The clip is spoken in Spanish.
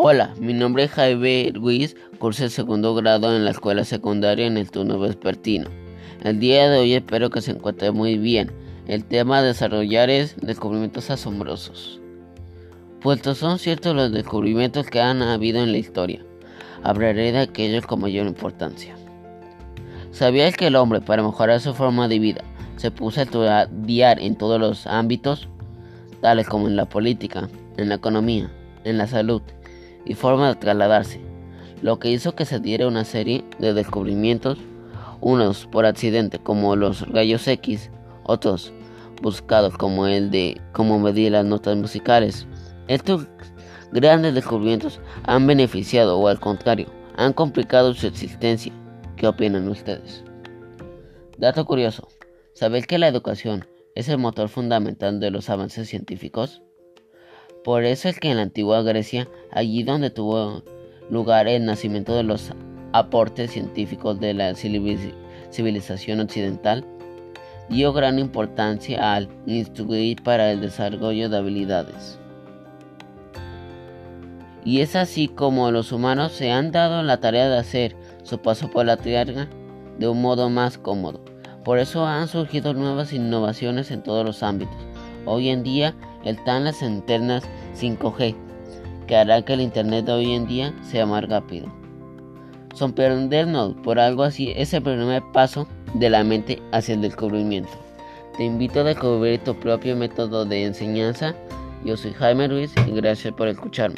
Hola, mi nombre es Jaime Ruiz, curso el segundo grado en la escuela secundaria en el turno vespertino. El día de hoy espero que se encuentre muy bien. El tema a desarrollar es descubrimientos asombrosos. Puestos son ciertos los descubrimientos que han habido en la historia. Hablaré de aquellos con mayor importancia. ¿Sabías que el hombre, para mejorar su forma de vida, se puso a estudiar en todos los ámbitos, tales como en la política, en la economía, en la salud, y forma de trasladarse, lo que hizo que se diera una serie de descubrimientos, unos por accidente como los rayos X, otros buscados como el de cómo medir las notas musicales. Estos grandes descubrimientos han beneficiado o al contrario, han complicado su existencia. ¿Qué opinan ustedes? Dato curioso, ¿sabéis que la educación es el motor fundamental de los avances científicos? Por eso es que en la antigua Grecia, allí donde tuvo lugar el nacimiento de los aportes científicos de la civilización occidental, dio gran importancia al instruir para el desarrollo de habilidades. Y es así como los humanos se han dado la tarea de hacer su paso por la tierra de un modo más cómodo. Por eso han surgido nuevas innovaciones en todos los ámbitos. Hoy en día están las internas 5G, que hará que el Internet de hoy en día sea más rápido. Sorprendernos por algo así es el primer paso de la mente hacia el descubrimiento. Te invito a descubrir tu propio método de enseñanza. Yo soy Jaime Ruiz y gracias por escucharme.